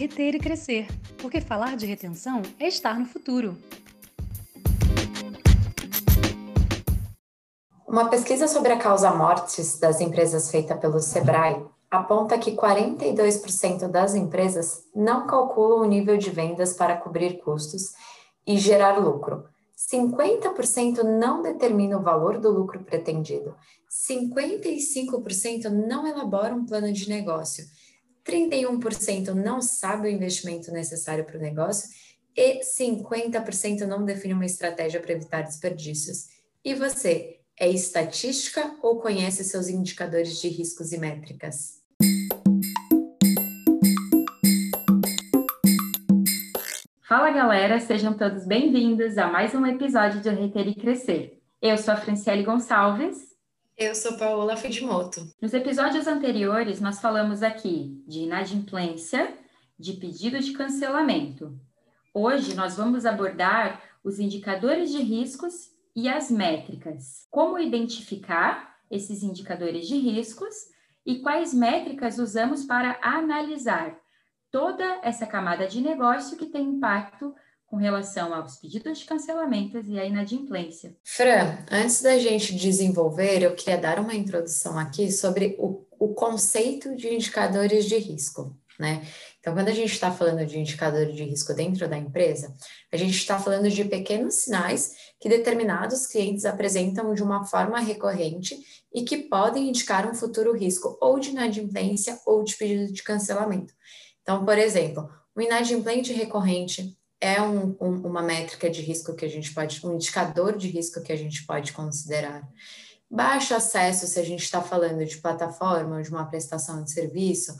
reter e crescer, porque falar de retenção é estar no futuro. Uma pesquisa sobre a causa mortes das empresas feita pelo Sebrae aponta que 42% das empresas não calculam o nível de vendas para cobrir custos e gerar lucro. 50% não determina o valor do lucro pretendido. 55% não elabora um plano de negócio. 31% não sabe o investimento necessário para o negócio e 50% não define uma estratégia para evitar desperdícios. E você, é estatística ou conhece seus indicadores de riscos e métricas? Fala galera, sejam todos bem-vindos a mais um episódio de Reter e Crescer. Eu sou a Franciele Gonçalves. Eu sou Paola Fidimoto. Nos episódios anteriores, nós falamos aqui de inadimplência, de pedido de cancelamento. Hoje, nós vamos abordar os indicadores de riscos e as métricas. Como identificar esses indicadores de riscos e quais métricas usamos para analisar toda essa camada de negócio que tem impacto com relação aos pedidos de cancelamentos e à inadimplência. Fran, antes da gente desenvolver, eu queria dar uma introdução aqui sobre o, o conceito de indicadores de risco. Né? Então, quando a gente está falando de indicador de risco dentro da empresa, a gente está falando de pequenos sinais que determinados clientes apresentam de uma forma recorrente e que podem indicar um futuro risco ou de inadimplência ou de pedido de cancelamento. Então, por exemplo, o inadimplente recorrente é um, um, uma métrica de risco que a gente pode, um indicador de risco que a gente pode considerar. Baixo acesso, se a gente está falando de plataforma ou de uma prestação de serviço,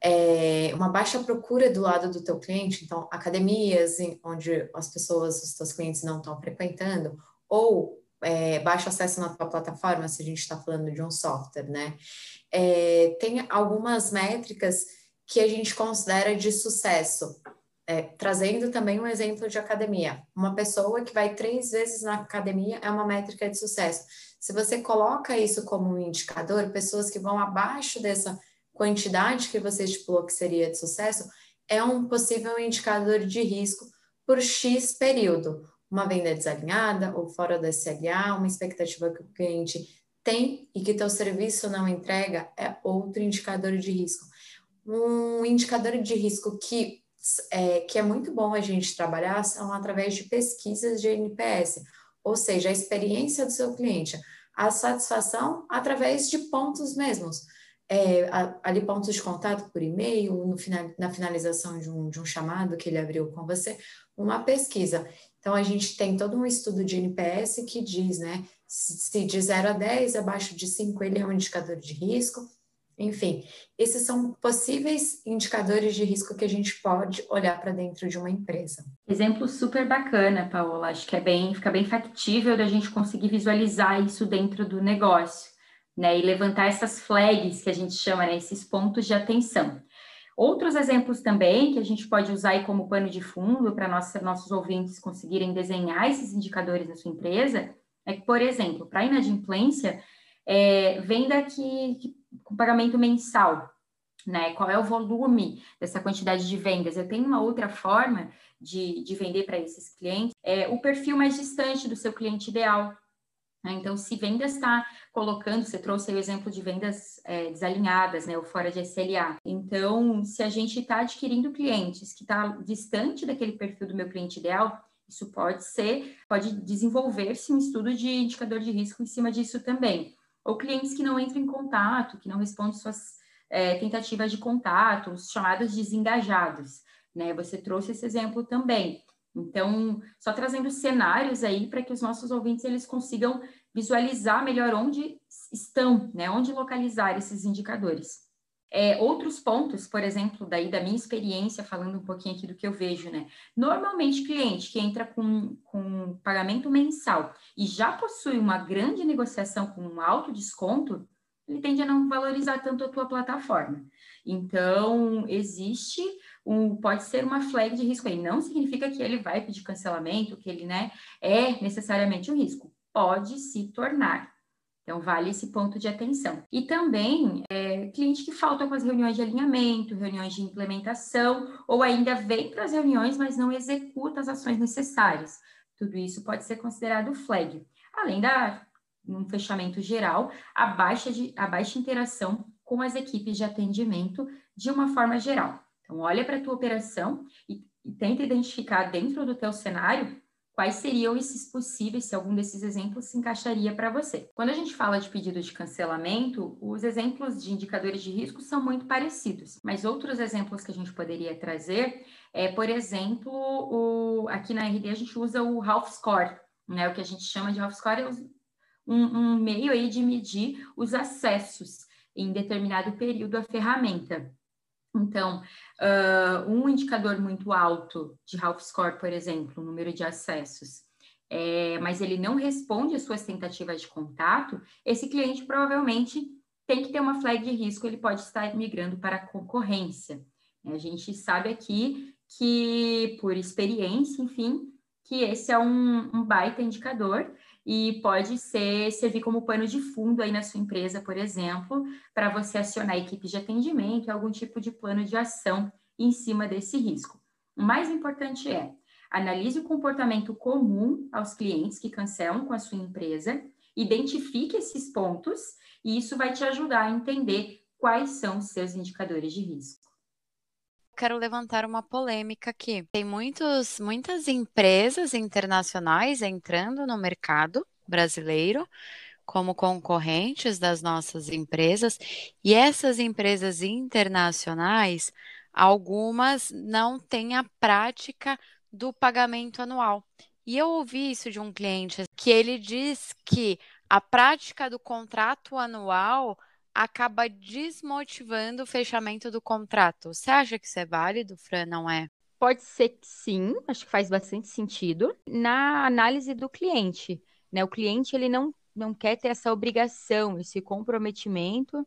é, uma baixa procura do lado do teu cliente, então academias onde as pessoas, os teus clientes não estão frequentando, ou é, baixo acesso na tua plataforma, se a gente está falando de um software, né? É, tem algumas métricas que a gente considera de sucesso. É, trazendo também um exemplo de academia. Uma pessoa que vai três vezes na academia é uma métrica de sucesso. Se você coloca isso como um indicador, pessoas que vão abaixo dessa quantidade que você estipulou que seria de sucesso, é um possível indicador de risco por X período. Uma venda desalinhada ou fora da SLA, uma expectativa que o cliente tem e que teu serviço não entrega é outro indicador de risco um indicador de risco que é, que é muito bom a gente trabalhar são através de pesquisas de NPS, ou seja, a experiência do seu cliente, a satisfação através de pontos mesmos. É, ali pontos de contato por e-mail, final, na finalização de um, de um chamado que ele abriu com você, uma pesquisa. Então, a gente tem todo um estudo de NPS que diz, né, se de 0 a 10, abaixo de 5, ele é um indicador de risco, enfim, esses são possíveis indicadores de risco que a gente pode olhar para dentro de uma empresa. Exemplo super bacana, Paola. Acho que é bem, fica bem factível da gente conseguir visualizar isso dentro do negócio, né? E levantar essas flags que a gente chama, né? Esses pontos de atenção. Outros exemplos também que a gente pode usar como pano de fundo para nossos ouvintes conseguirem desenhar esses indicadores na sua empresa é que, por exemplo, para inadimplência, é, venda que, que com pagamento mensal, né? Qual é o volume dessa quantidade de vendas? Eu tenho uma outra forma de, de vender para esses clientes, é o perfil mais distante do seu cliente ideal. Né? Então, se vendas está colocando, você trouxe o exemplo de vendas é, desalinhadas, né, ou fora de SLA. Então, se a gente está adquirindo clientes que está distante daquele perfil do meu cliente ideal, isso pode ser, pode desenvolver-se um estudo de indicador de risco em cima disso também ou clientes que não entram em contato, que não respondem suas é, tentativas de contato, os chamados desengajados, né? Você trouxe esse exemplo também. Então, só trazendo cenários aí para que os nossos ouvintes eles consigam visualizar melhor onde estão, né? Onde localizar esses indicadores. É, outros pontos, por exemplo, daí da minha experiência, falando um pouquinho aqui do que eu vejo, né? Normalmente, cliente que entra com, com pagamento mensal e já possui uma grande negociação com um alto desconto, ele tende a não valorizar tanto a tua plataforma. Então, existe um, pode ser uma flag de risco aí. Não significa que ele vai pedir cancelamento, que ele, né, é necessariamente um risco. Pode se tornar, Então, vale esse ponto de atenção. E também, é, cliente que falta com as reuniões de alinhamento, reuniões de implementação, ou ainda vem para as reuniões, mas não executa as ações necessárias. Tudo isso pode ser considerado flag. Além da, um fechamento geral, a baixa, de, a baixa interação com as equipes de atendimento de uma forma geral. Então, olha para a tua operação e, e tenta identificar dentro do teu cenário quais seriam esses possíveis, se algum desses exemplos se encaixaria para você. Quando a gente fala de pedido de cancelamento, os exemplos de indicadores de risco são muito parecidos, mas outros exemplos que a gente poderia trazer é, por exemplo, o, aqui na RD a gente usa o Half Score, né? O que a gente chama de Half Score é um, um meio aí de medir os acessos em determinado período à ferramenta. Então, uh, um indicador muito alto de Half Score, por exemplo, o número de acessos, é, mas ele não responde às suas tentativas de contato, esse cliente provavelmente tem que ter uma flag de risco, ele pode estar migrando para a concorrência. A gente sabe aqui que, por experiência, enfim, que esse é um, um baita indicador e pode ser servir como pano de fundo aí na sua empresa, por exemplo, para você acionar a equipe de atendimento, algum tipo de plano de ação em cima desse risco. O mais importante é analise o comportamento comum aos clientes que cancelam com a sua empresa, identifique esses pontos e isso vai te ajudar a entender quais são os seus indicadores de risco quero levantar uma polêmica aqui. Tem muitos, muitas empresas internacionais entrando no mercado brasileiro como concorrentes das nossas empresas, e essas empresas internacionais, algumas não têm a prática do pagamento anual. E eu ouvi isso de um cliente que ele diz que a prática do contrato anual acaba desmotivando o fechamento do contrato. Você acha que isso é válido, Fran? Não é? Pode ser que sim, acho que faz bastante sentido na análise do cliente. Né? O cliente ele não, não quer ter essa obrigação, esse comprometimento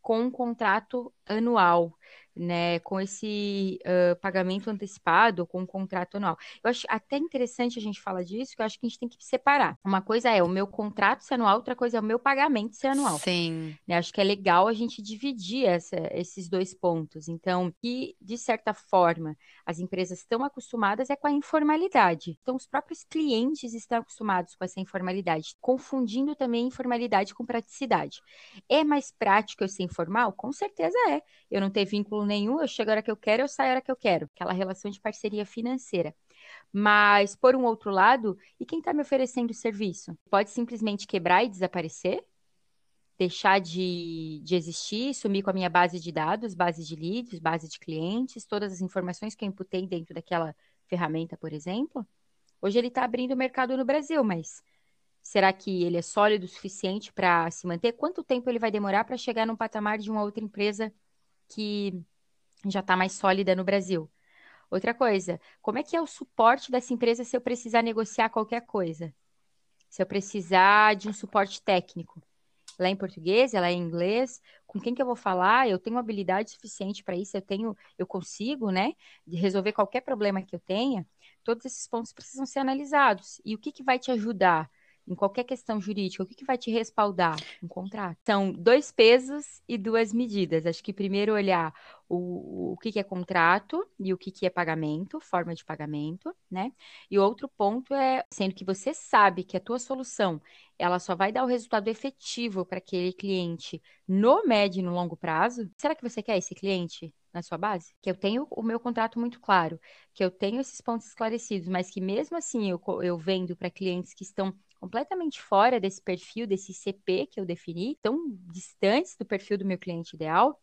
com um contrato anual né, com esse uh, pagamento antecipado, com um contrato anual. Eu acho até interessante a gente falar disso, que eu acho que a gente tem que separar. Uma coisa é o meu contrato ser anual, outra coisa é o meu pagamento ser anual. Sim. Né, acho que é legal a gente dividir essa, esses dois pontos. Então, que, de certa forma, as empresas estão acostumadas é com a informalidade. Então, os próprios clientes estão acostumados com essa informalidade, confundindo também informalidade com praticidade. É mais prático eu ser informal? Com certeza é. Eu não ter vínculo nenhum, eu chego a hora que eu quero, eu saio a hora que eu quero. Aquela relação de parceria financeira. Mas, por um outro lado, e quem está me oferecendo serviço? Pode simplesmente quebrar e desaparecer? Deixar de, de existir, sumir com a minha base de dados, base de leads, base de clientes, todas as informações que eu imputei dentro daquela ferramenta, por exemplo? Hoje ele está abrindo o mercado no Brasil, mas será que ele é sólido o suficiente para se manter? Quanto tempo ele vai demorar para chegar num patamar de uma outra empresa que já está mais sólida no Brasil. Outra coisa, como é que é o suporte dessa empresa se eu precisar negociar qualquer coisa? Se eu precisar de um suporte técnico? Ela é em português, ela é em inglês, com quem que eu vou falar? Eu tenho habilidade suficiente para isso, eu tenho, eu consigo, né, de resolver qualquer problema que eu tenha. Todos esses pontos precisam ser analisados. E o que que vai te ajudar? Em qualquer questão jurídica, o que, que vai te respaldar? Um contrato. São dois pesos e duas medidas. Acho que primeiro olhar o, o que, que é contrato e o que, que é pagamento, forma de pagamento, né? E outro ponto é, sendo que você sabe que a tua solução ela só vai dar o resultado efetivo para aquele cliente no médio e no longo prazo, será que você quer esse cliente? na sua base, que eu tenho o meu contrato muito claro, que eu tenho esses pontos esclarecidos, mas que mesmo assim eu, eu vendo para clientes que estão completamente fora desse perfil, desse CP que eu defini, tão distantes do perfil do meu cliente ideal,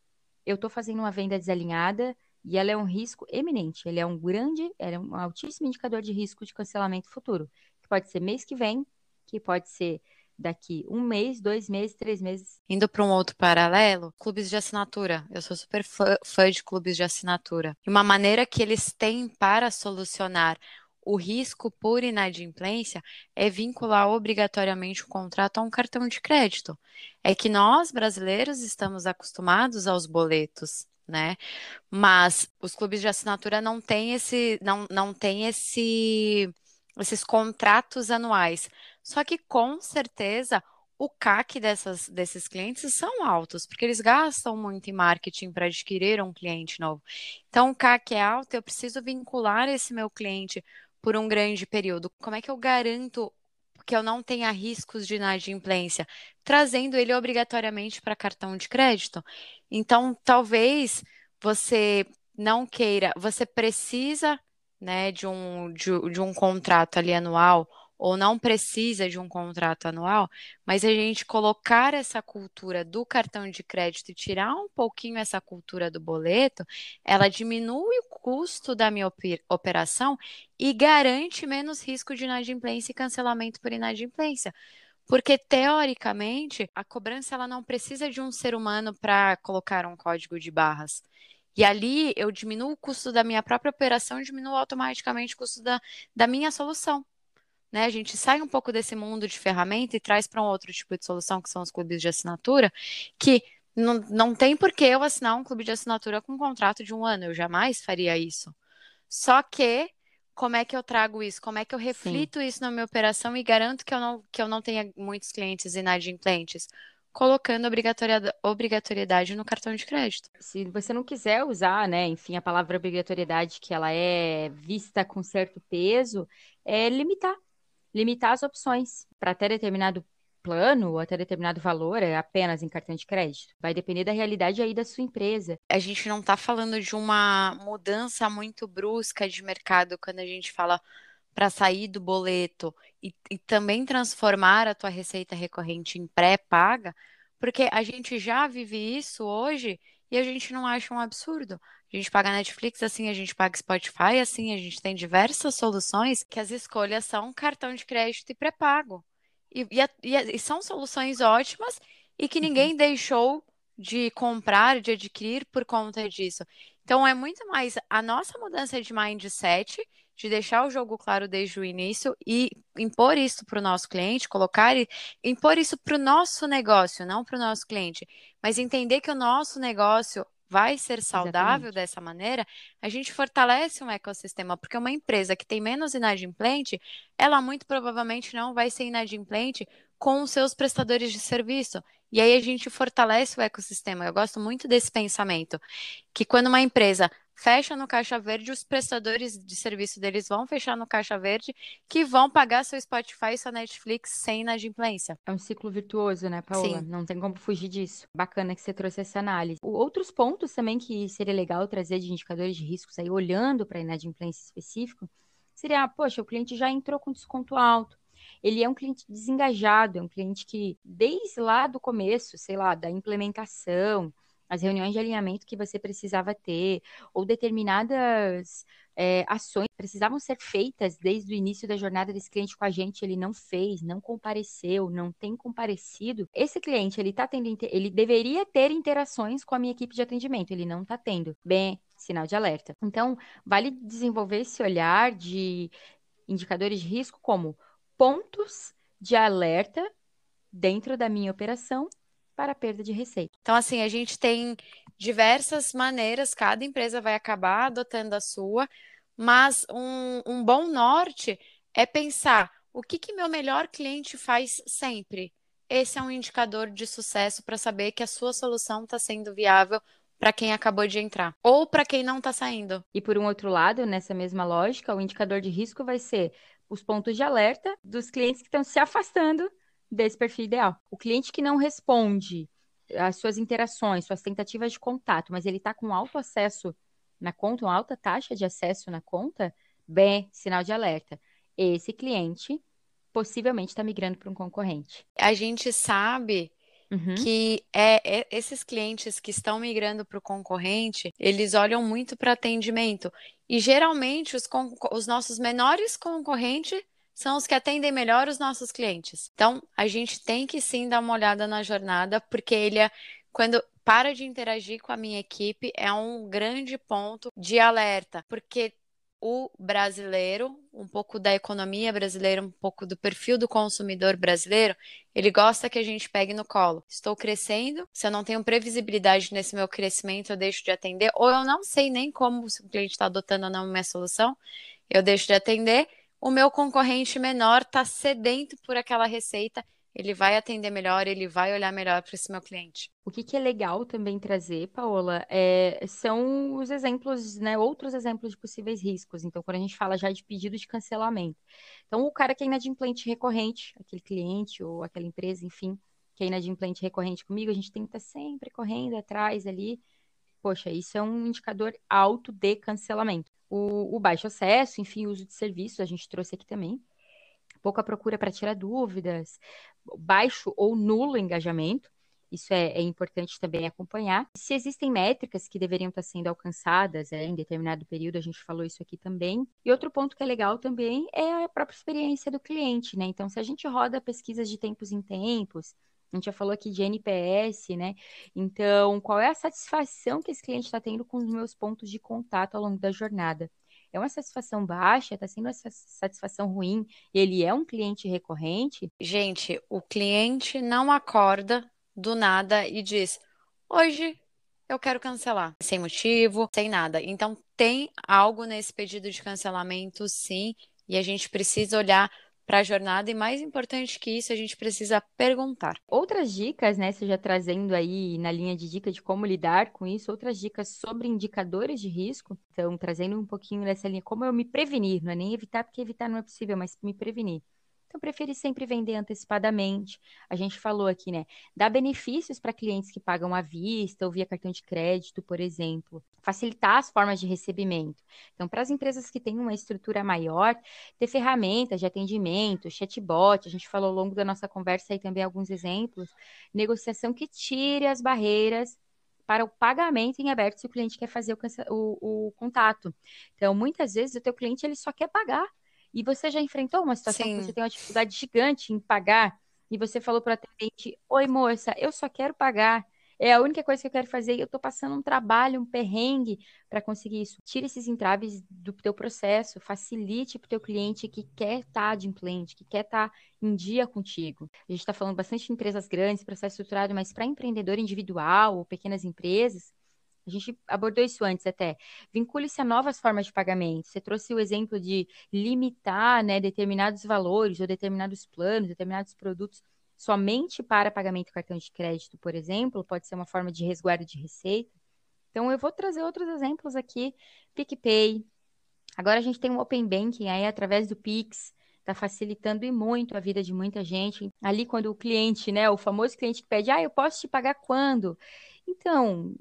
eu estou fazendo uma venda desalinhada e ela é um risco eminente. Ele é um grande, é um altíssimo indicador de risco de cancelamento futuro, que pode ser mês que vem, que pode ser daqui um mês, dois meses, três meses. Indo para um outro paralelo, clubes de assinatura. Eu sou super fã, fã de clubes de assinatura. E uma maneira que eles têm para solucionar o risco por inadimplência é vincular obrigatoriamente o contrato a um cartão de crédito. É que nós, brasileiros, estamos acostumados aos boletos, né? Mas os clubes de assinatura não têm esse, não, não têm esse, esses contratos anuais. Só que com certeza o CAC dessas, desses clientes são altos, porque eles gastam muito em marketing para adquirir um cliente novo. Então, o CAC é alto, eu preciso vincular esse meu cliente por um grande período. Como é que eu garanto que eu não tenha riscos de inadimplência, trazendo ele obrigatoriamente para cartão de crédito. Então, talvez você não queira, você precisa né, de, um, de, de um contrato ali anual ou não precisa de um contrato anual, mas a gente colocar essa cultura do cartão de crédito e tirar um pouquinho essa cultura do boleto, ela diminui o custo da minha operação e garante menos risco de inadimplência e cancelamento por inadimplência. Porque, teoricamente, a cobrança ela não precisa de um ser humano para colocar um código de barras. E ali eu diminuo o custo da minha própria operação e diminuo automaticamente o custo da, da minha solução. Né? A gente sai um pouco desse mundo de ferramenta e traz para um outro tipo de solução, que são os clubes de assinatura, que não, não tem por que eu assinar um clube de assinatura com um contrato de um ano. Eu jamais faria isso. Só que como é que eu trago isso? Como é que eu reflito Sim. isso na minha operação e garanto que eu não, que eu não tenha muitos clientes inadimplentes? Colocando obrigatoriedade, obrigatoriedade no cartão de crédito. Se você não quiser usar, né, enfim, a palavra obrigatoriedade, que ela é vista com certo peso, é limitar limitar as opções para até determinado plano ou até determinado valor é apenas em cartão de crédito. Vai depender da realidade aí da sua empresa. A gente não está falando de uma mudança muito brusca de mercado quando a gente fala para sair do boleto e, e, também transformar a tua receita recorrente em pré-paga, porque a gente já vive isso hoje e a gente não acha um absurdo. A gente paga Netflix assim, a gente paga Spotify assim, a gente tem diversas soluções que as escolhas são cartão de crédito e pré-pago. E, e, e, são soluções ótimas e que ninguém uhum. deixou de comprar, de adquirir por conta disso. Então é muito mais a nossa mudança de mindset, de deixar o jogo claro desde o início e impor isso para o nosso cliente, colocar e impor isso para o nosso negócio, não para o nosso cliente, mas entender que o nosso negócio vai ser saudável Exatamente. dessa maneira, a gente fortalece um ecossistema, porque uma empresa que tem menos inadimplente, ela muito provavelmente não vai ser inadimplente com os seus prestadores de serviço. E aí a gente fortalece o ecossistema. Eu gosto muito desse pensamento, que quando uma empresa fecha no Caixa Verde, os prestadores de serviço deles vão fechar no Caixa Verde, que vão pagar seu Spotify e sua Netflix sem inadimplência. É um ciclo virtuoso, né, Paola? Sim. Não tem como fugir disso. Bacana que você trouxe essa análise. Outros pontos também que seria legal trazer de indicadores de riscos aí, olhando para inadimplência específico, seria, poxa, o cliente já entrou com desconto alto, ele é um cliente desengajado, é um cliente que, desde lá do começo, sei lá, da implementação, as reuniões de alinhamento que você precisava ter, ou determinadas é, ações precisavam ser feitas desde o início da jornada desse cliente com a gente, ele não fez, não compareceu, não tem comparecido. Esse cliente, ele tá tendo, ele deveria ter interações com a minha equipe de atendimento, ele não está tendo. Bem, sinal de alerta. Então, vale desenvolver esse olhar de indicadores de risco como pontos de alerta dentro da minha operação para a perda de receita. Então, assim, a gente tem diversas maneiras, cada empresa vai acabar adotando a sua, mas um, um bom norte é pensar o que, que meu melhor cliente faz sempre. Esse é um indicador de sucesso para saber que a sua solução está sendo viável para quem acabou de entrar ou para quem não está saindo. E por um outro lado, nessa mesma lógica, o indicador de risco vai ser os pontos de alerta dos clientes que estão se afastando desse perfil ideal. O cliente que não responde às suas interações, suas tentativas de contato, mas ele está com alto acesso na conta, uma alta taxa de acesso na conta, bem, sinal de alerta. Esse cliente possivelmente está migrando para um concorrente. A gente sabe Uhum. que é, é, esses clientes que estão migrando para o concorrente, eles olham muito para atendimento. E geralmente os, os nossos menores concorrentes são os que atendem melhor os nossos clientes. Então, a gente tem que sim dar uma olhada na jornada, porque ele é, quando para de interagir com a minha equipe, é um grande ponto de alerta, porque o brasileiro, um pouco da economia brasileira, um pouco do perfil do consumidor brasileiro, ele gosta que a gente pegue no colo. Estou crescendo, se eu não tenho previsibilidade nesse meu crescimento, eu deixo de atender, ou eu não sei nem como se o cliente está adotando ou não minha solução, eu deixo de atender o meu concorrente menor está sedento por aquela receita, ele vai atender melhor, ele vai olhar melhor para esse meu cliente. O que, que, é legal também trazer, Paola, é, são os exemplos, né, outros exemplos de possíveis riscos. Então, quando a gente fala já de pedido de cancelamento. Então, o cara que é inadimplente recorrente, aquele cliente ou aquela empresa, enfim, que é inadimplente recorrente comigo, a gente tem que estar sempre correndo atrás ali. Poxa, isso é um indicador alto de cancelamento. O, o baixo acesso, enfim, o uso de serviços, a gente trouxe aqui também pouca procura para tirar dúvidas, baixo ou nulo engajamento. Isso é, é, importante também acompanhar. Se existem métricas que deveriam estar sendo alcançadas é, em determinado período, a gente falou isso aqui também. E outro ponto que é legal também é a própria experiência do cliente, né? Então, se a gente roda pesquisas de tempos em tempos, a gente já falou aqui de NPS, né? Então, qual é a satisfação que esse cliente está tendo com os meus pontos de contato ao longo da jornada? É uma satisfação baixa, está sendo uma satisfação ruim, ele é um cliente recorrente? Gente, o cliente não acorda do nada e diz: hoje eu quero cancelar, sem motivo, sem nada. Então, tem algo nesse pedido de cancelamento, sim, e a gente precisa olhar para a jornada e mais importante que isso, a gente precisa perguntar. Outras dicas, né, seja trazendo aí na linha de dica de como lidar com isso, outras dicas sobre indicadores de risco, então trazendo um pouquinho nessa linha, como eu me prevenir, não é nem evitar, porque evitar não é possível, mas me prevenir. Então, prefere sempre vender antecipadamente. A gente falou aqui, né? Dá benefícios para clientes que pagam à vista ou via cartão de crédito, por exemplo. Facilitar as formas de recebimento. Então, para as empresas que têm uma estrutura maior, ter ferramentas de atendimento, chatbot, a gente falou ao longo da nossa conversa aí também alguns exemplos. Negociação que tire as barreiras para o pagamento em aberto se o cliente quer fazer o, o, o contato. Então, muitas vezes o teu cliente ele só quer pagar e você já enfrentou uma situação Sim. que você tem uma dificuldade gigante em pagar e você falou para o atendente: Oi, moça, eu só quero pagar. É a única coisa que eu quero fazer. Eu estou passando um trabalho, um perrengue para conseguir isso. Tire esses entraves do teu processo, facilite para o teu cliente que quer estar tá adimplente, que quer estar tá em dia contigo. A gente está falando bastante de empresas grandes, processo estruturado, mas para empreendedor individual ou pequenas empresas, a gente abordou isso antes até. Vincule-se a novas formas de pagamento. Você trouxe o exemplo de limitar né, determinados valores ou determinados planos, determinados produtos somente para pagamento cartão de crédito, por exemplo, pode ser uma forma de resguardo de receita. Então, eu vou trazer outros exemplos aqui. PicPay. Agora a gente tem um Open Banking aí através do Pix está facilitando e muito a vida de muita gente. Ali, quando o cliente, né, o famoso cliente que pede, ah, eu posso te pagar quando? Então,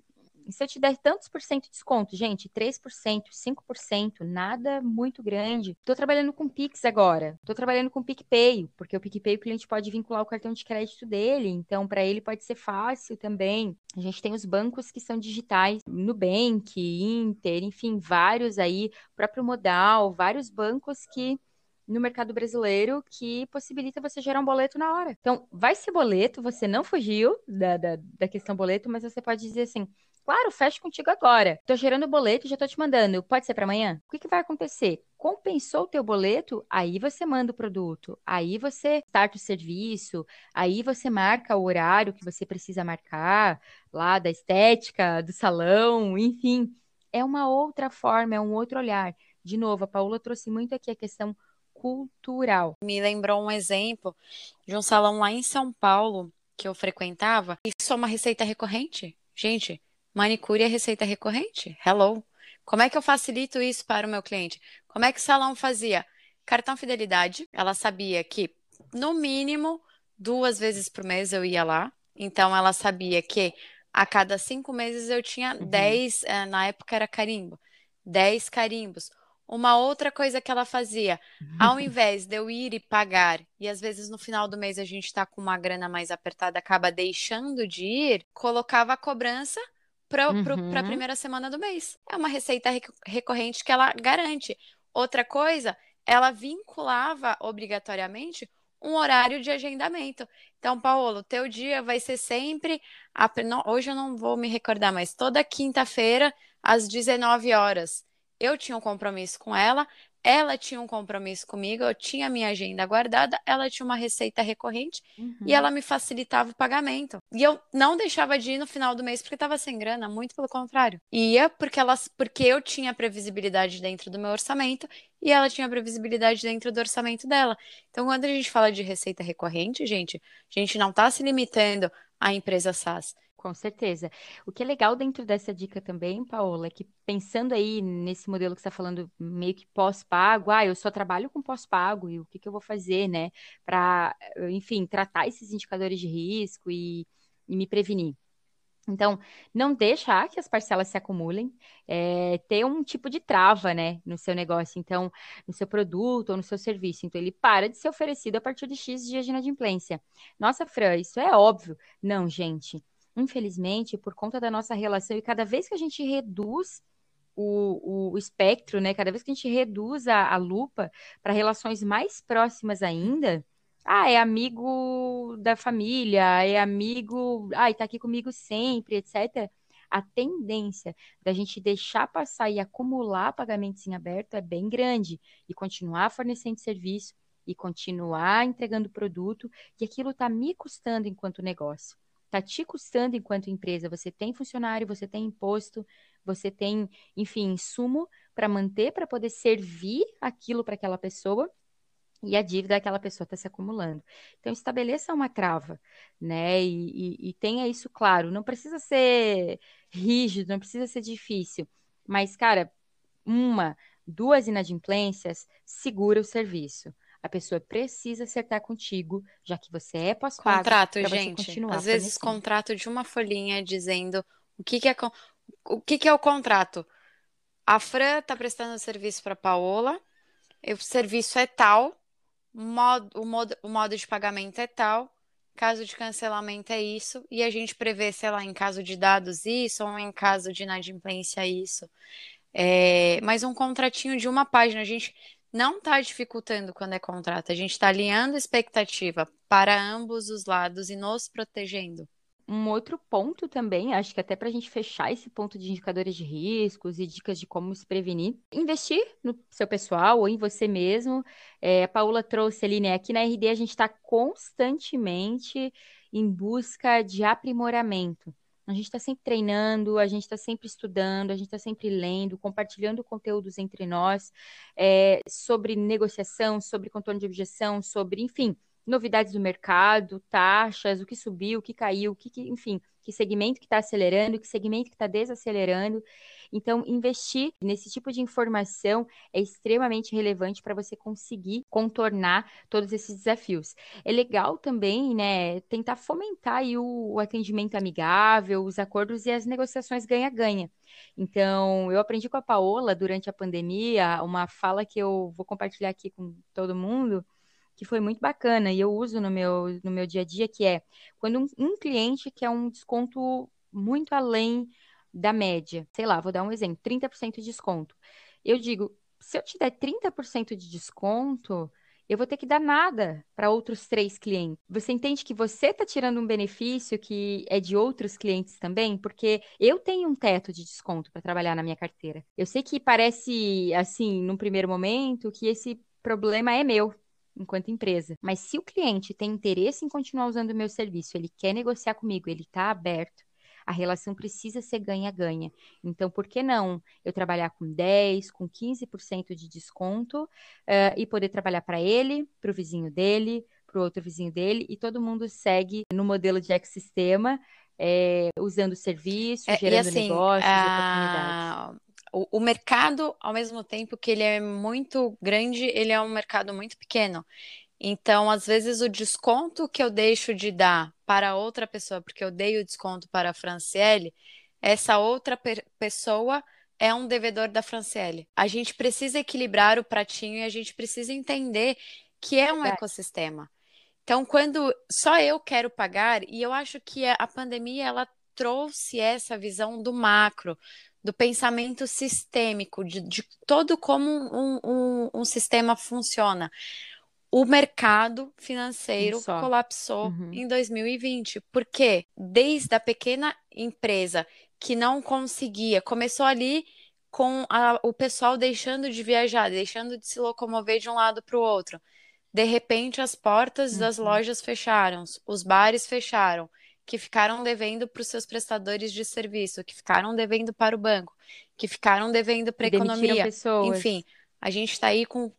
e se eu te der tantos por cento de desconto, gente, 3%, 5%, nada muito grande. Estou trabalhando com Pix agora. Estou trabalhando com PicPay, porque o PicPay o cliente pode vincular o cartão de crédito dele, então para ele pode ser fácil também. A gente tem os bancos que são digitais, Nubank, Inter, enfim, vários aí, próprio Modal, vários bancos que no mercado brasileiro que possibilita você gerar um boleto na hora. Então, vai ser boleto, você não fugiu da, da, da questão boleto, mas você pode dizer assim: Claro, fecho contigo agora. Tô gerando boleto já tô te mandando. Pode ser para amanhã? O que, que vai acontecer? Compensou o teu boleto, aí você manda o produto, aí você starta o serviço, aí você marca o horário que você precisa marcar, lá da estética, do salão, enfim. É uma outra forma, é um outro olhar. De novo, a Paula trouxe muito aqui a questão cultural. Me lembrou um exemplo de um salão lá em São Paulo que eu frequentava. Isso é uma receita recorrente? Gente, Manicure é receita recorrente? Hello. Como é que eu facilito isso para o meu cliente? Como é que o salão fazia? Cartão fidelidade. Ela sabia que, no mínimo, duas vezes por mês eu ia lá. Então, ela sabia que a cada cinco meses eu tinha uhum. dez, eh, na época era carimbo, dez carimbos. Uma outra coisa que ela fazia, ao invés de eu ir e pagar, e às vezes no final do mês a gente está com uma grana mais apertada, acaba deixando de ir, colocava a cobrança para uhum. a primeira semana do mês. É uma receita recorrente que ela garante. Outra coisa, ela vinculava obrigatoriamente um horário de agendamento. Então, Paulo, teu dia vai ser sempre. A, não, hoje eu não vou me recordar, mas toda quinta-feira, às 19 horas. Eu tinha um compromisso com ela, ela tinha um compromisso comigo, eu tinha minha agenda guardada, ela tinha uma receita recorrente Uhum. e ela me facilitava o pagamento. E eu não deixava de ir no final do mês porque estava sem grana, muito pelo contrário. Ia porque elas, porque eu tinha previsibilidade dentro do meu orçamento e ela tinha previsibilidade dentro do orçamento dela. Então, quando a gente fala de receita recorrente, gente, a gente não está se limitando à empresa SaaS. Com certeza. O que é legal dentro dessa dica também, Paola, é que pensando aí nesse modelo que você está falando, meio que pós-pago, ah, eu só trabalho com pós-pago e o que que eu vou fazer, né, para, enfim, tratar esses indicadores de risco e, e me prevenir. Então, não deixar que as parcelas se acumulem, é, ter um tipo de trava, né, no seu negócio, então, no seu produto ou no seu serviço. Então, ele para de ser oferecido a partir de X dias de inadimplência. Nossa, Fran, isso é óbvio. Não, gente infelizmente, por conta da nossa relação, e cada vez que a gente reduz o, o espectro, né? Cada vez que a gente reduz a, a lupa para relações mais próximas ainda, ah, é amigo da família, é amigo, ah, tá aqui comigo sempre, etc. A tendência da gente deixar passar e acumular pagamentos em aberto é bem grande e continuar fornecendo serviço e continuar entregando produto, e aquilo está me custando enquanto negócio está te custando enquanto empresa. Você tem funcionário, você tem imposto, você tem, enfim, insumo para manter, para poder servir aquilo para aquela pessoa. E a dívida daquela pessoa está se acumulando. Então, estabeleça uma trava, né? E, e, e tenha isso claro. Não precisa ser rígido, não precisa ser difícil. Mas, cara, uma, duas inadimplências, segura o serviço. A pessoa precisa acertar contigo, já que você é pós-pago. Contrato, gente. Às vezes, contrato de uma folhinha dizendo o que, que é o que, que é o contrato. A Fran está prestando serviço para a Paola, o serviço é tal, o modo, o, modo, o modo de pagamento é tal, caso de cancelamento é isso, e a gente prevê, sei lá, em caso de dados isso, ou em caso de inadimplência isso. É, mas um contratinho de uma página, a gente não está dificultando quando é contrato, a gente está alinhando expectativa para ambos os lados e nos protegendo. Um outro ponto também, acho que até para a gente fechar esse ponto de indicadores de riscos e dicas de como se prevenir, investir no seu pessoal ou em você mesmo. É, a Paula trouxe ali, né? Aqui na RD a gente está constantemente em busca de aprimoramento. A gente está sempre treinando, a gente está sempre estudando, a gente está sempre lendo, compartilhando conteúdos entre nós é, sobre negociação, sobre contorno de objeção, sobre, enfim, novidades do mercado, taxas, o que subiu, o que caiu, o que, que enfim, que segmento que está acelerando, que segmento que está desacelerando. Então, investir nesse tipo de informação é extremamente relevante para você conseguir contornar todos esses desafios. É legal também, né, tentar fomentar o, o atendimento amigável, os acordos e as negociações ganha-ganha. Então, eu aprendi com a Paola durante a pandemia uma fala que eu vou compartilhar aqui com todo mundo que foi muito bacana e eu uso no meu, no meu dia a dia, que é quando um, um cliente quer um desconto muito além da média, sei lá, vou dar um exemplo, 30% de desconto. Eu digo, se eu te der 30% de desconto, eu vou ter que dar nada para outros três clientes. Você entende que você está tirando um benefício que é de outros clientes também? Porque eu tenho um teto de desconto para trabalhar na minha carteira. Eu sei que parece, assim, num primeiro momento, que esse problema é meu, enquanto empresa. Mas se o cliente tem interesse em continuar usando o meu serviço, ele quer negociar comigo, ele está aberto, a relação precisa ser ganha-ganha. Então, por que não eu trabalhar com 10, com 15% de desconto uh, e poder trabalhar para ele, para o vizinho dele, para o outro vizinho dele, e todo mundo segue no modelo de ecossistema, é, usando serviços, é, gerando assim, negócios, a... oportunidades. O, o mercado, ao mesmo tempo que ele é muito grande, ele é um mercado muito pequeno. Então, às vezes, o desconto que eu deixo de dar para outra pessoa, porque eu dei o desconto para a Franciele, essa outra pe pessoa é um devedor da Franciele. A gente precisa equilibrar o pratinho e a gente precisa entender que é um é. ecossistema. Então, quando só eu quero pagar, e eu acho que a pandemia ela trouxe essa visão do macro, do pensamento sistêmico, de, de todo como um, um, um sistema funciona o mercado financeiro colapsou uhum. em 2020. Porque desde a pequena empresa que não conseguia, começou ali com a, o pessoal deixando de viajar, deixando de se locomover de um lado para o outro. De repente, as portas uhum. das lojas fecharam, os bares fecharam, que ficaram devendo para os seus prestadores de serviço, que ficaram devendo para o banco, que ficaram devendo para a economia. Pessoas. Enfim, a gente está aí com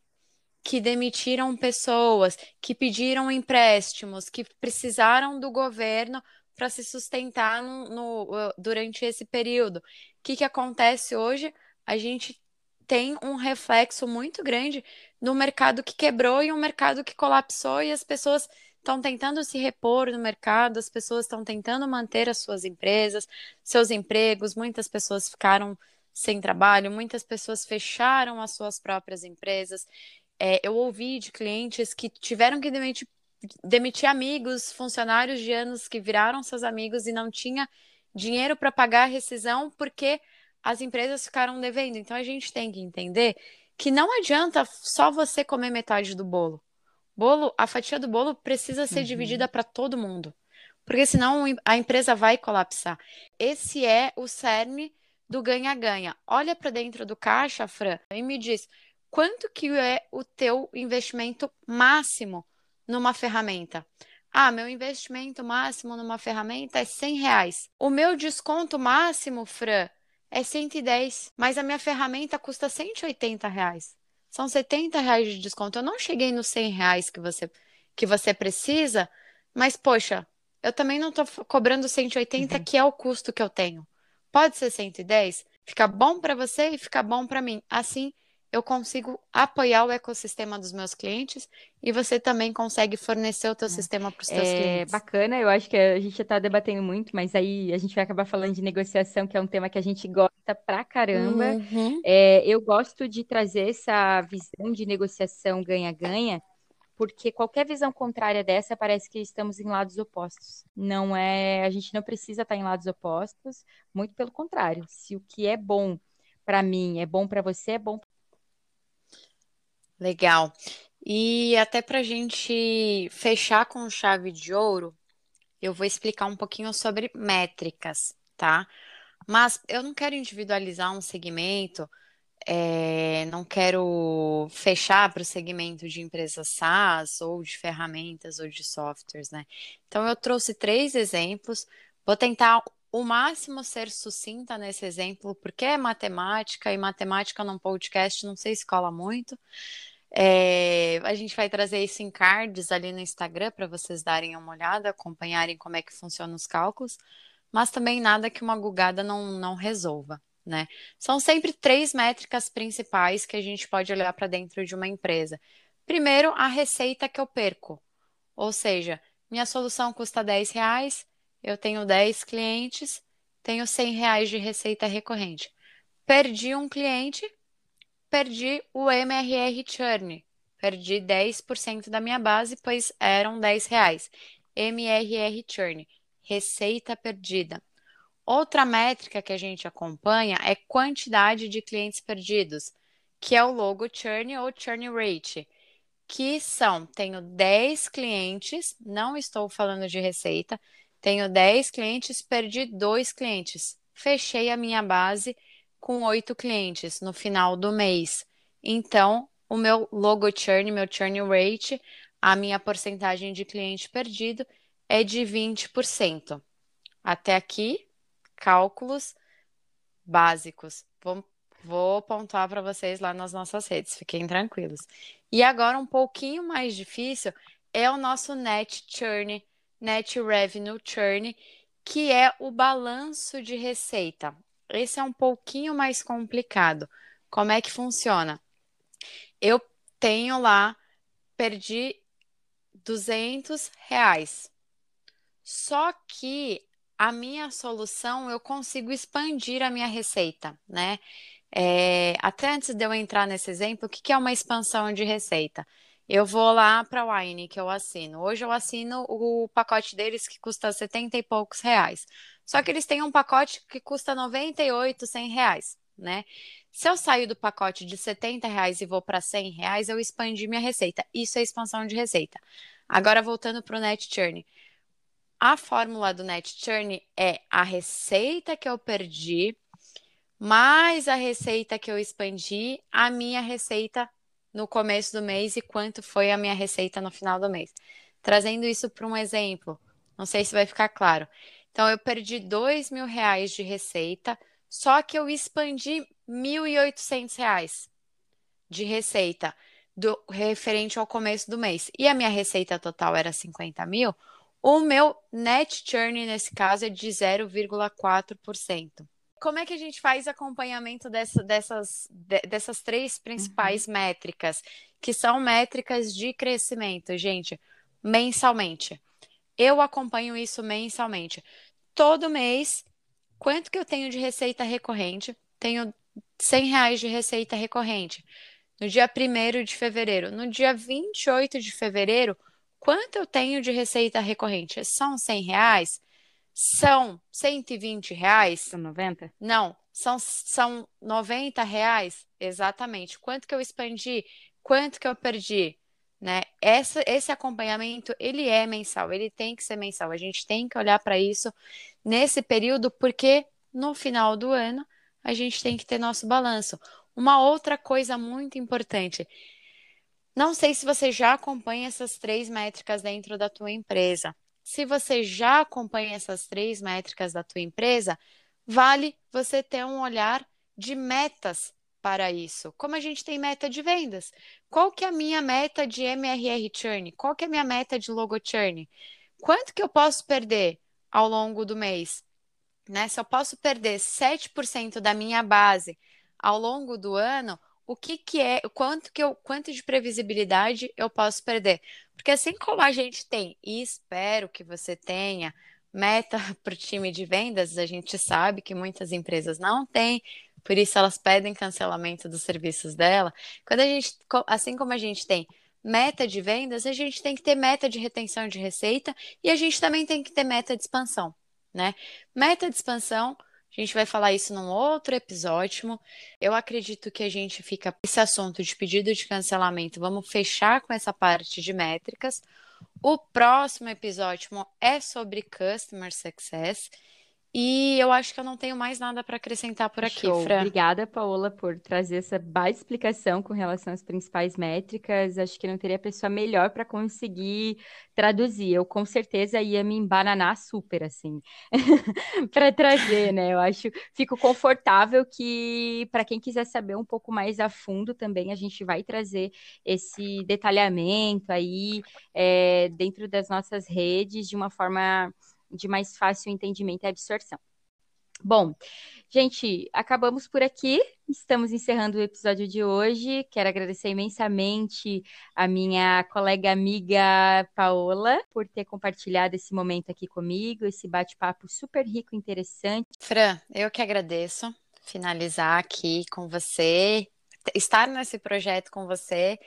que demitiram pessoas, que pediram empréstimos, que precisaram do governo para se sustentar no, no, durante esse período. O que, que acontece hoje? A gente tem um reflexo muito grande no mercado que quebrou e um mercado que colapsou, e as pessoas estão tentando se repor no mercado, as pessoas estão tentando manter as suas empresas, seus empregos, muitas pessoas ficaram sem trabalho, muitas pessoas fecharam as suas próprias empresas. É, eu ouvi de clientes que tiveram que demitir, demitir amigos, funcionários de anos que viraram seus amigos e não tinha dinheiro para pagar a rescisão porque as empresas ficaram devendo. Então a gente tem que entender que não adianta só você comer metade do bolo. Bolo, a fatia do bolo precisa ser uhum. dividida para todo mundo, porque senão a empresa vai colapsar. Esse é o cerne do ganha-ganha. Olha para dentro do caixa, Fran, e me diz quanto que é o teu investimento máximo numa ferramenta? Ah, meu investimento máximo numa ferramenta é 100 reais. O meu desconto máximo, Fran, é 110, mas a minha ferramenta custa 180 reais. São 70 reais de desconto. Eu não cheguei nos 100 reais que você, que você precisa, mas, poxa, eu também não estou cobrando 180, uhum. que é o custo que eu tenho. Pode ser 110? Fica bom para você e fica bom para mim. Assim, eu consigo apoiar o ecossistema dos meus clientes e você também consegue fornecer o teu é. sistema para os teus é, clientes. Bacana, eu acho que a gente está debatendo muito, mas aí a gente vai acabar falando de negociação, que é um tema que a gente gosta pra caramba. Uhum. É, eu gosto de trazer essa visão de negociação ganha-ganha, porque qualquer visão contrária dessa parece que estamos em lados opostos. Não é, a gente não precisa estar em lados opostos, muito pelo contrário. Se o que é bom para mim é bom para você, é bom Legal. E até para a gente fechar com chave de ouro, eu vou explicar um pouquinho sobre métricas, tá? Mas eu não quero individualizar um segmento, é, não quero fechar para o segmento de empresas SaaS ou de ferramentas ou de softwares, né? Então eu trouxe três exemplos, vou tentar o máximo ser sucinta nesse exemplo, porque é matemática e matemática num podcast não se cola muito. É, a gente vai trazer isso em cards ali no Instagram para vocês darem uma olhada, acompanharem como é que funcionam os cálculos, mas também nada que uma gugada não, não resolva. Né? São sempre três métricas principais que a gente pode olhar para dentro de uma empresa. Primeiro, a receita que eu perco. Ou seja, minha solução custa 10 reais, eu tenho 10 clientes, tenho 100 reais de receita recorrente. Perdi um cliente, perdi o MRR churn. Perdi 10% da minha base, pois eram 10 reais. MRR churn, receita perdida. Outra métrica que a gente acompanha é quantidade de clientes perdidos, que é o logo churn ou churn rate, que são, tenho 10 clientes, não estou falando de receita, tenho 10 clientes, perdi 2 clientes. Fechei a minha base com oito clientes no final do mês. Então, o meu logo churn, meu churn rate, a minha porcentagem de cliente perdido é de 20%. Até aqui, cálculos básicos. Vou, vou pontuar para vocês lá nas nossas redes, fiquem tranquilos. E agora, um pouquinho mais difícil é o nosso net churn, net revenue churn, que é o balanço de receita. Esse é um pouquinho mais complicado. Como é que funciona? Eu tenho lá, perdi 200 reais. Só que a minha solução eu consigo expandir a minha receita, né? É, até antes de eu entrar nesse exemplo, o que, que é uma expansão de receita? Eu vou lá para a Wine que eu assino. Hoje eu assino o pacote deles que custa 70 e poucos reais. Só que eles têm um pacote que custa 98, 100 reais, né? Se eu saio do pacote de 70 reais e vou para 100 reais, eu expandi minha receita. Isso é expansão de receita. Agora, voltando para o Net Churn. A fórmula do Net Churn é a receita que eu perdi mais a receita que eu expandi, a minha receita no começo do mês e quanto foi a minha receita no final do mês. Trazendo isso para um exemplo, não sei se vai ficar claro. Então, eu perdi dois mil reais de receita, só que eu expandi R$ reais de receita do referente ao começo do mês. E a minha receita total era 50 mil. O meu net churn nesse caso é de 0,4%. Como é que a gente faz acompanhamento dessa, dessas, de, dessas três principais uhum. métricas, que são métricas de crescimento, gente, mensalmente? Eu acompanho isso mensalmente. Todo mês, quanto que eu tenho de receita recorrente? Tenho 100 reais de receita recorrente. No dia 1 de fevereiro. No dia 28 de fevereiro, quanto eu tenho de receita recorrente? São 100 reais? São 120 reais. São 90? Não, são, são 90 reais, exatamente. Quanto que eu expandi? Quanto que eu perdi? Né? Essa, esse acompanhamento, ele é mensal, ele tem que ser mensal. A gente tem que olhar para isso nesse período, porque no final do ano a gente tem que ter nosso balanço. Uma outra coisa muito importante, não sei se você já acompanha essas três métricas dentro da tua empresa. Se você já acompanha essas três métricas da tua empresa, vale você ter um olhar de metas para isso. Como a gente tem meta de vendas, qual que é a minha meta de MRR churn? Qual que é a minha meta de logo churn? Quanto que eu posso perder ao longo do mês? Né? Se eu posso perder 7% da minha base ao longo do ano, o que, que é, quanto que eu, quanto de previsibilidade eu posso perder? Porque assim como a gente tem, e espero que você tenha, meta para o time de vendas, a gente sabe que muitas empresas não têm, por isso elas pedem cancelamento dos serviços dela. Quando a gente, assim como a gente tem meta de vendas, a gente tem que ter meta de retenção de receita e a gente também tem que ter meta de expansão, né? Meta de expansão a gente vai falar isso num outro episódio. Eu acredito que a gente fica esse assunto de pedido de cancelamento. Vamos fechar com essa parte de métricas. O próximo episódio é sobre Customer Success. E eu acho que eu não tenho mais nada para acrescentar por aqui, Show. Fran. Obrigada, Paola, por trazer essa baita explicação com relação às principais métricas. Acho que não teria pessoa melhor para conseguir traduzir. Eu com certeza ia me embananar super, assim, para trazer, né? Eu acho, fico confortável que, para quem quiser saber um pouco mais a fundo também, a gente vai trazer esse detalhamento aí é, dentro das nossas redes de uma forma de mais fácil entendimento e absorção. Bom, gente, acabamos por aqui. Estamos encerrando o episódio de hoje. Quero agradecer imensamente a minha colega amiga Paola por ter compartilhado esse momento aqui comigo, esse bate-papo super rico e interessante. Fran, eu que agradeço finalizar aqui com você, estar nesse projeto com você.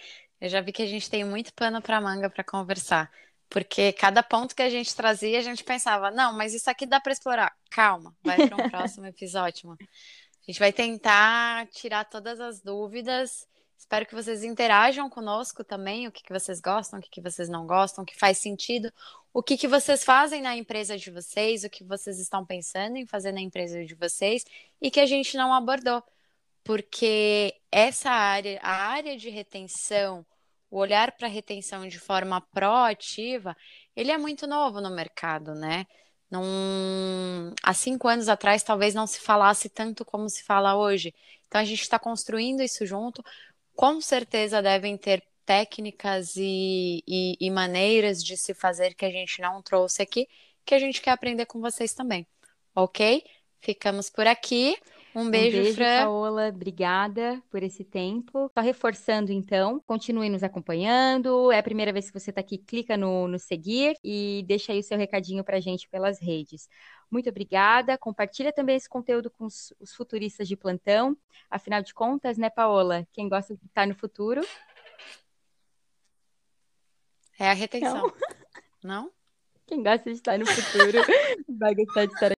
Eu já vi que a gente tem muito pano para manga para conversar. Porque cada ponto que a gente trazia, a gente pensava, não, mas isso aqui dá para explorar. Calma, vai para um próximo episódio. A gente vai tentar tirar todas as dúvidas. Espero que vocês interajam conosco também, o que, que vocês gostam, o que, que vocês não gostam, o que faz sentido, o que, que vocês fazem na empresa de vocês, o que vocês estão pensando em fazer na empresa de vocês e que a gente não abordou. Porque essa área, a área de retenção, o olhar para a retenção de forma proativa, ele é muito novo no mercado, né? Num... Há cinco anos atrás, talvez não se falasse tanto como se fala hoje. Então, a gente está construindo isso junto. Com certeza devem ter técnicas e, e, e maneiras de se fazer que a gente não trouxe aqui, que a gente quer aprender com vocês também. Ok? Ficamos por aqui. Um beijo, um beijo Fran. Paola. Obrigada por esse tempo. Só reforçando, então, continue nos acompanhando. É a primeira vez que você está aqui, clica no, no seguir e deixa aí o seu recadinho para a gente pelas redes. Muito obrigada. Compartilha também esse conteúdo com os, os, futuristas de plantão. Afinal de contas, né, Paola? Quem gosta de estar no futuro? É a retenção. Não? não? Quem gosta de estar no futuro vai gostar de estar